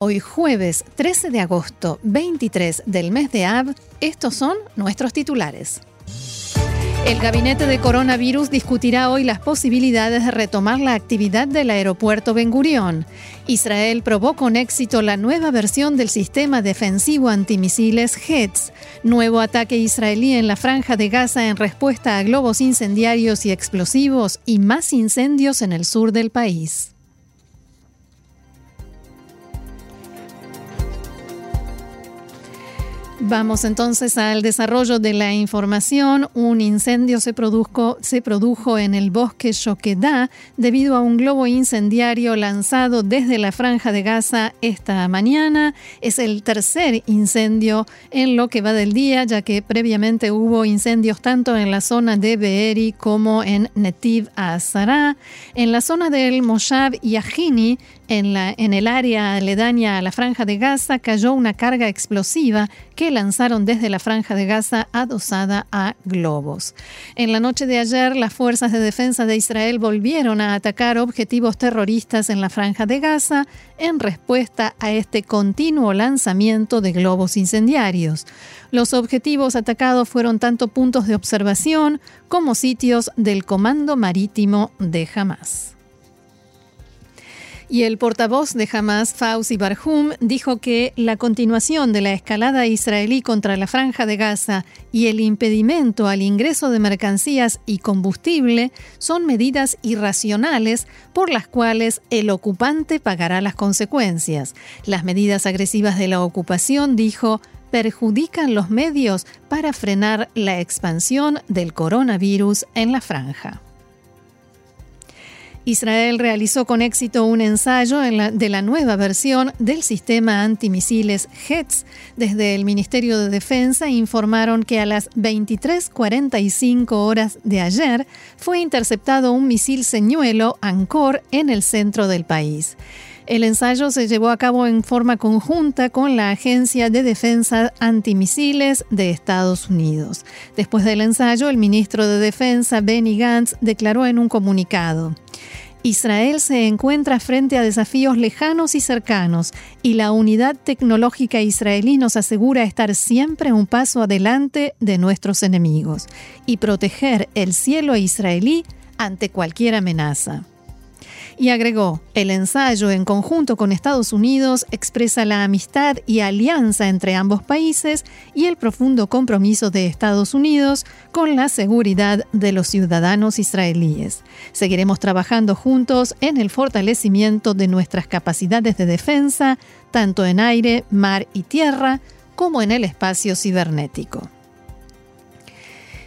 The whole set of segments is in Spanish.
Hoy jueves 13 de agosto 23 del mes de Ab, estos son nuestros titulares. El gabinete de coronavirus discutirá hoy las posibilidades de retomar la actividad del aeropuerto Ben Gurión. Israel probó con éxito la nueva versión del sistema defensivo antimisiles HETS, nuevo ataque israelí en la franja de Gaza en respuesta a globos incendiarios y explosivos y más incendios en el sur del país. Vamos entonces al desarrollo de la información. Un incendio se produjo, en el bosque Shokedá debido a un globo incendiario lanzado desde la franja de Gaza esta mañana. Es el tercer incendio en lo que va del día, ya que previamente hubo incendios tanto en la zona de Beeri como en Netiv Azara. En la zona del Moshav Yahini, en el área aledaña a la franja de Gaza, cayó una carga explosiva que lanzaron desde la franja de Gaza adosada a globos. En la noche de ayer, las fuerzas de defensa de Israel volvieron a atacar objetivos terroristas en la franja de Gaza en respuesta a este continuo lanzamiento de globos incendiarios. Los objetivos atacados fueron tanto puntos de observación como sitios del Comando Marítimo de Hamas. Y el portavoz de Hamas, Fauzi Barhum, dijo que la continuación de la escalada israelí contra la franja de Gaza y el impedimento al ingreso de mercancías y combustible son medidas irracionales por las cuales el ocupante pagará las consecuencias. Las medidas agresivas de la ocupación, dijo, perjudican los medios para frenar la expansión del coronavirus en la franja. Israel realizó con éxito un ensayo de la nueva versión del sistema antimisiles HETS. Desde el Ministerio de Defensa informaron que a las 23:45 horas de ayer fue interceptado un misil señuelo Ancor en el centro del país. El ensayo se llevó a cabo en forma conjunta con la Agencia de Defensa Antimisiles de Estados Unidos. Después del ensayo, el ministro de Defensa, Benny Gantz, declaró en un comunicado. Israel se encuentra frente a desafíos lejanos y cercanos y la unidad tecnológica israelí nos asegura estar siempre un paso adelante de nuestros enemigos y proteger el cielo israelí ante cualquier amenaza. Y agregó, el ensayo en conjunto con Estados Unidos expresa la amistad y alianza entre ambos países y el profundo compromiso de Estados Unidos con la seguridad de los ciudadanos israelíes. Seguiremos trabajando juntos en el fortalecimiento de nuestras capacidades de defensa, tanto en aire, mar y tierra, como en el espacio cibernético.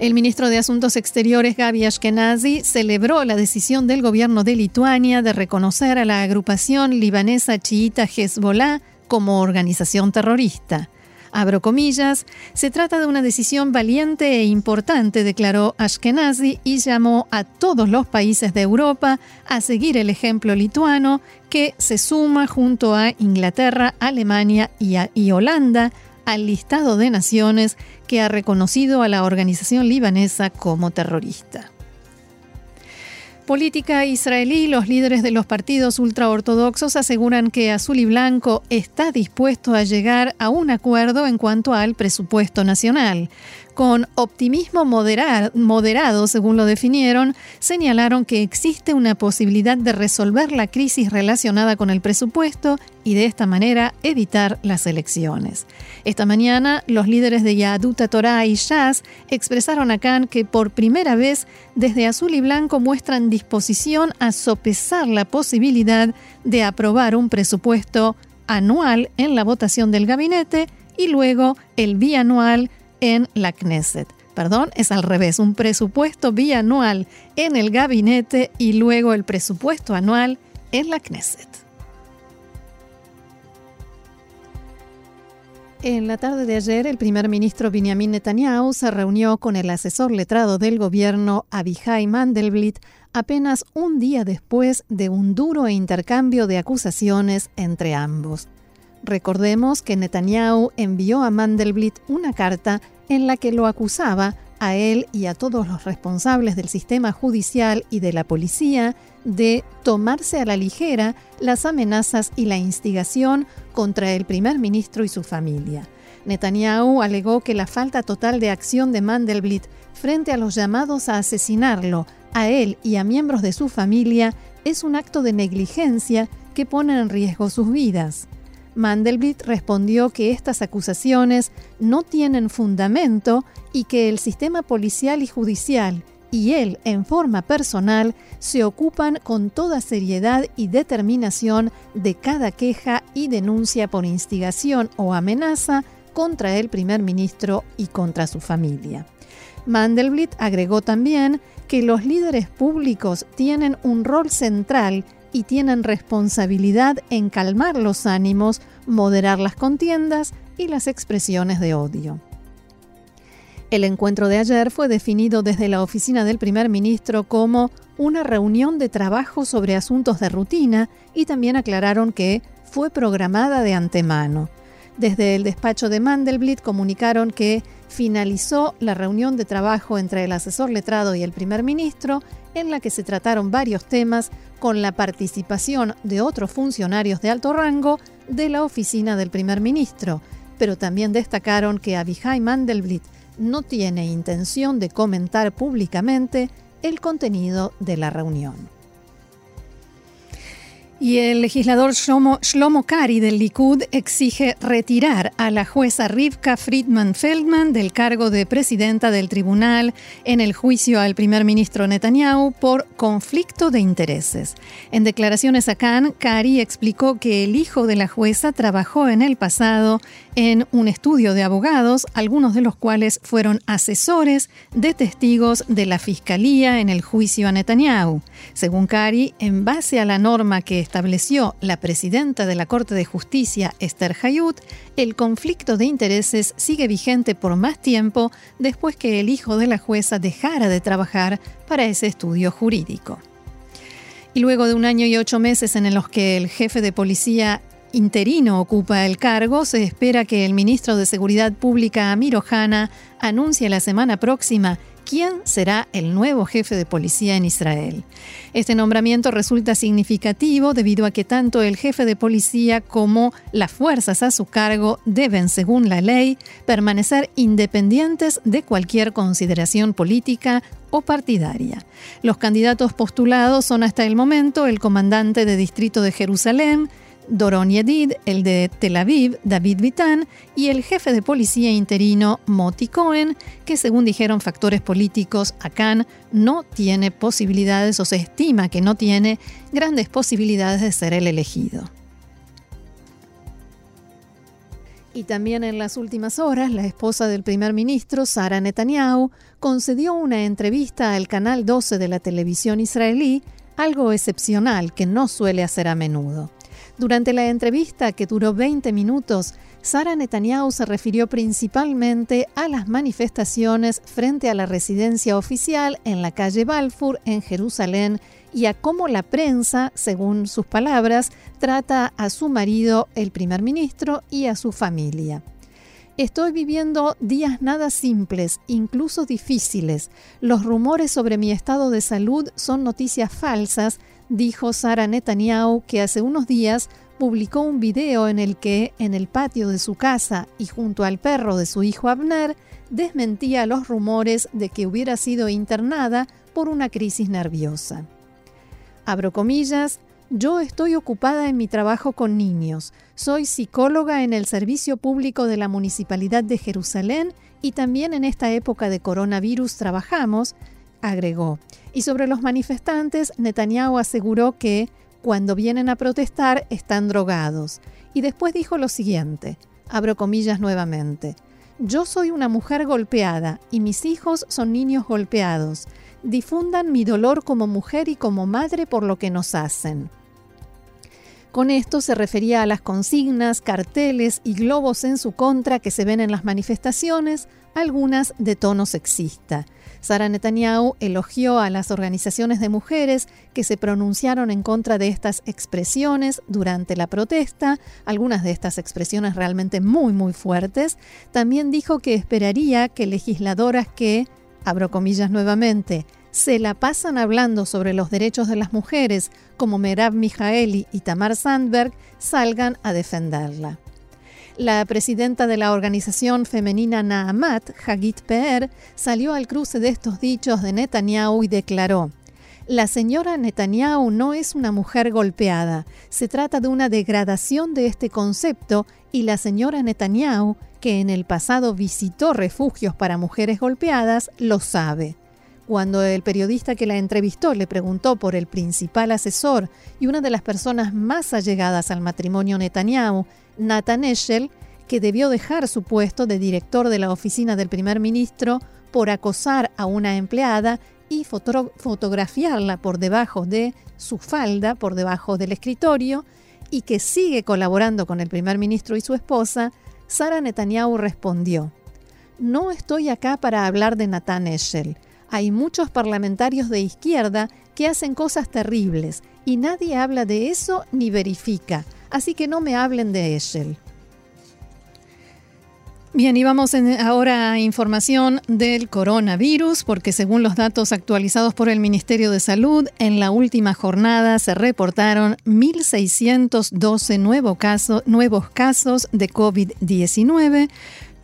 El ministro de Asuntos Exteriores, Gaby Ashkenazi, celebró la decisión del gobierno de Lituania de reconocer a la agrupación libanesa chiita Hezbollah como organización terrorista. Abro comillas, se trata de una decisión valiente e importante, declaró Ashkenazi y llamó a todos los países de Europa a seguir el ejemplo lituano que se suma junto a Inglaterra, Alemania y, y Holanda al listado de naciones que ha reconocido a la organización libanesa como terrorista. Política israelí, los líderes de los partidos ultraortodoxos aseguran que Azul y Blanco está dispuesto a llegar a un acuerdo en cuanto al presupuesto nacional. Con optimismo moderado, según lo definieron, señalaron que existe una posibilidad de resolver la crisis relacionada con el presupuesto y de esta manera evitar las elecciones. Esta mañana, los líderes de Yaduta Torah y Shas expresaron a Khan que por primera vez desde Azul y Blanco muestran disposición a sopesar la posibilidad de aprobar un presupuesto anual en la votación del gabinete y luego el bianual en la Knesset. Perdón, es al revés, un presupuesto bianual en el gabinete y luego el presupuesto anual en la Knesset. En la tarde de ayer, el primer ministro Benjamin Netanyahu se reunió con el asesor letrado del gobierno Abihai Mandelblit apenas un día después de un duro intercambio de acusaciones entre ambos. Recordemos que Netanyahu envió a Mandelblit una carta en la que lo acusaba a él y a todos los responsables del sistema judicial y de la policía de tomarse a la ligera las amenazas y la instigación contra el primer ministro y su familia. Netanyahu alegó que la falta total de acción de Mandelblit frente a los llamados a asesinarlo, a él y a miembros de su familia, es un acto de negligencia que pone en riesgo sus vidas. Mandelblit respondió que estas acusaciones no tienen fundamento y que el sistema policial y judicial y él en forma personal se ocupan con toda seriedad y determinación de cada queja y denuncia por instigación o amenaza contra el primer ministro y contra su familia. Mandelblit agregó también que los líderes públicos tienen un rol central y tienen responsabilidad en calmar los ánimos, moderar las contiendas y las expresiones de odio. El encuentro de ayer fue definido desde la oficina del primer ministro como una reunión de trabajo sobre asuntos de rutina y también aclararon que fue programada de antemano. Desde el despacho de Mandelblit comunicaron que finalizó la reunión de trabajo entre el asesor letrado y el primer ministro, en la que se trataron varios temas con la participación de otros funcionarios de alto rango de la oficina del primer ministro, pero también destacaron que Abihai Mandelblit no tiene intención de comentar públicamente el contenido de la reunión. Y el legislador Shlomo, Kari del Likud exige retirar a la jueza Rivka Friedman Feldman del cargo de presidenta del tribunal en el juicio al primer ministro Netanyahu por conflicto de intereses. En declaraciones a Khan, Kari explicó que el hijo de la jueza trabajó en el pasado en un estudio de abogados, algunos de los cuales fueron asesores de testigos de la fiscalía en el juicio a Netanyahu. Según Kari, en base a la norma que estableció la presidenta de la Corte de Justicia, Esther Hayut, el conflicto de intereses sigue vigente por más tiempo después que el hijo de la jueza dejara de trabajar para ese estudio jurídico. Y luego de un año y ocho meses en los que el jefe de policía interino ocupa el cargo, se espera que el ministro de Seguridad Pública, Amir Ohana, anuncie la semana próxima quién será el nuevo jefe de policía en Israel. Este nombramiento resulta significativo debido a que tanto el jefe de policía como las fuerzas a su cargo deben, según la ley, permanecer independientes de cualquier consideración política o partidaria. Los candidatos postulados son hasta el momento el comandante de distrito de Jerusalén, Doron Yedid, el de Tel Aviv, David Vitan, y el jefe de policía interino, Moti Cohen, que según dijeron factores políticos, Akan no tiene posibilidades o se estima que no tiene grandes posibilidades de ser el elegido. Y también en las últimas horas, la esposa del primer ministro, Sara Netanyahu, concedió una entrevista al canal 12 de la televisión israelí, algo excepcional que no suele hacer a menudo. Durante la entrevista, que duró 20 minutos, Sara Netanyahu se refirió principalmente a las manifestaciones frente a la residencia oficial en la calle Balfour, en Jerusalén, y a cómo la prensa, según sus palabras, trata a su marido, el primer ministro, y a su familia. Estoy viviendo días nada simples, incluso difíciles. Los rumores sobre mi estado de salud son noticias falsas dijo Sara Netanyahu que hace unos días publicó un video en el que, en el patio de su casa y junto al perro de su hijo Abner, desmentía los rumores de que hubiera sido internada por una crisis nerviosa. Abro comillas, yo estoy ocupada en mi trabajo con niños. Soy psicóloga en el Servicio Público de la Municipalidad de Jerusalén y también en esta época de coronavirus trabajamos, agregó. Y sobre los manifestantes, Netanyahu aseguró que cuando vienen a protestar están drogados. Y después dijo lo siguiente, abro comillas nuevamente, yo soy una mujer golpeada y mis hijos son niños golpeados. Difundan mi dolor como mujer y como madre por lo que nos hacen. Con esto se refería a las consignas, carteles y globos en su contra que se ven en las manifestaciones, algunas de tono sexista. Sara Netanyahu elogió a las organizaciones de mujeres que se pronunciaron en contra de estas expresiones durante la protesta, algunas de estas expresiones realmente muy muy fuertes. También dijo que esperaría que legisladoras que abro comillas nuevamente, se la pasan hablando sobre los derechos de las mujeres, como Merab Mijaeli y Tamar Sandberg, salgan a defenderla. La presidenta de la organización femenina Naamat, Hagit Peer, salió al cruce de estos dichos de Netanyahu y declaró: La señora Netanyahu no es una mujer golpeada, se trata de una degradación de este concepto y la señora Netanyahu, que en el pasado visitó refugios para mujeres golpeadas, lo sabe. Cuando el periodista que la entrevistó le preguntó por el principal asesor y una de las personas más allegadas al matrimonio Netanyahu, Nathan Eshel, que debió dejar su puesto de director de la oficina del primer ministro por acosar a una empleada y fotografiarla por debajo de su falda, por debajo del escritorio, y que sigue colaborando con el primer ministro y su esposa, Sara Netanyahu respondió, No estoy acá para hablar de Nathan Eshel. Hay muchos parlamentarios de izquierda que hacen cosas terribles y nadie habla de eso ni verifica así que no me hablen de Eshel. Bien, y vamos ahora a información del coronavirus, porque según los datos actualizados por el Ministerio de Salud, en la última jornada se reportaron 1.612 nuevos casos de COVID-19,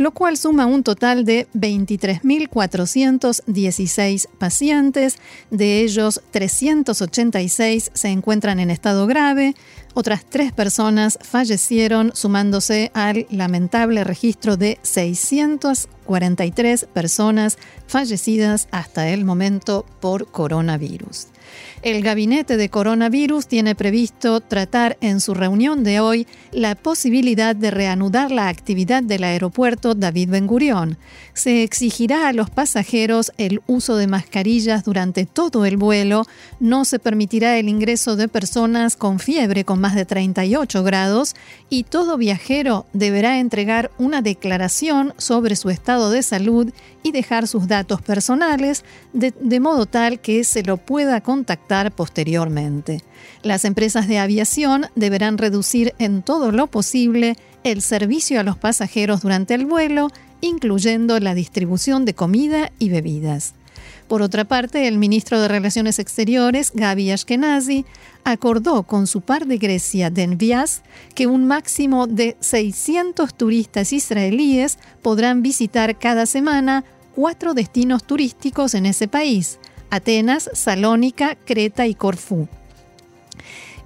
lo cual suma un total de 23.416 pacientes, de ellos 386 se encuentran en estado grave, otras tres personas fallecieron, sumándose al lamentable registro de 643 personas fallecidas hasta el momento por coronavirus. El gabinete de coronavirus tiene previsto tratar en su reunión de hoy la posibilidad de reanudar la actividad del aeropuerto David Ben Gurión. Se exigirá a los pasajeros el uso de mascarillas durante todo el vuelo, no se permitirá el ingreso de personas con fiebre con más de 38 grados y todo viajero deberá entregar una declaración sobre su estado de salud y dejar sus datos personales de, modo tal que se lo pueda contactar posteriormente. Las empresas de aviación deberán reducir en todo lo posible el servicio a los pasajeros durante el vuelo, incluyendo la distribución de comida y bebidas. Por otra parte, el ministro de Relaciones Exteriores, Gaby Ashkenazi, acordó con su par de Grecia, Denvias, que un máximo de 600 turistas israelíes podrán visitar cada semana cuatro destinos turísticos en ese país, Atenas, Salónica, Creta y Corfú.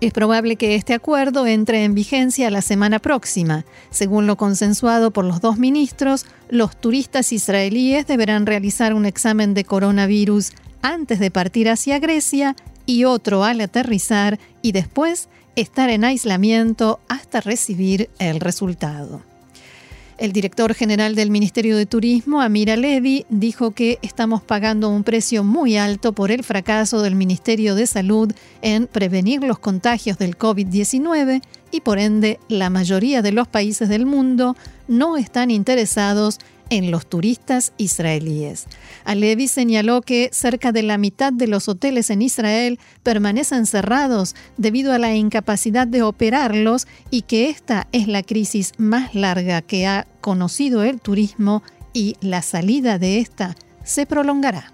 Es probable que este acuerdo entre en vigencia la semana próxima. Según lo consensuado por los dos ministros, los turistas israelíes deberán realizar un examen de coronavirus antes de partir hacia Grecia y otro al aterrizar y después estar en aislamiento hasta recibir el resultado. El director general del Ministerio de Turismo, Amira Levy, dijo que estamos pagando un precio muy alto por el fracaso del Ministerio de Salud en prevenir los contagios del COVID-19 y por ende la mayoría de los países del mundo no están interesados en los turistas israelíes. Alevi señaló que cerca de la mitad de los hoteles en Israel permanecen cerrados debido a la incapacidad de operarlos y que esta es la crisis más larga que ha conocido el turismo y la salida de esta se prolongará.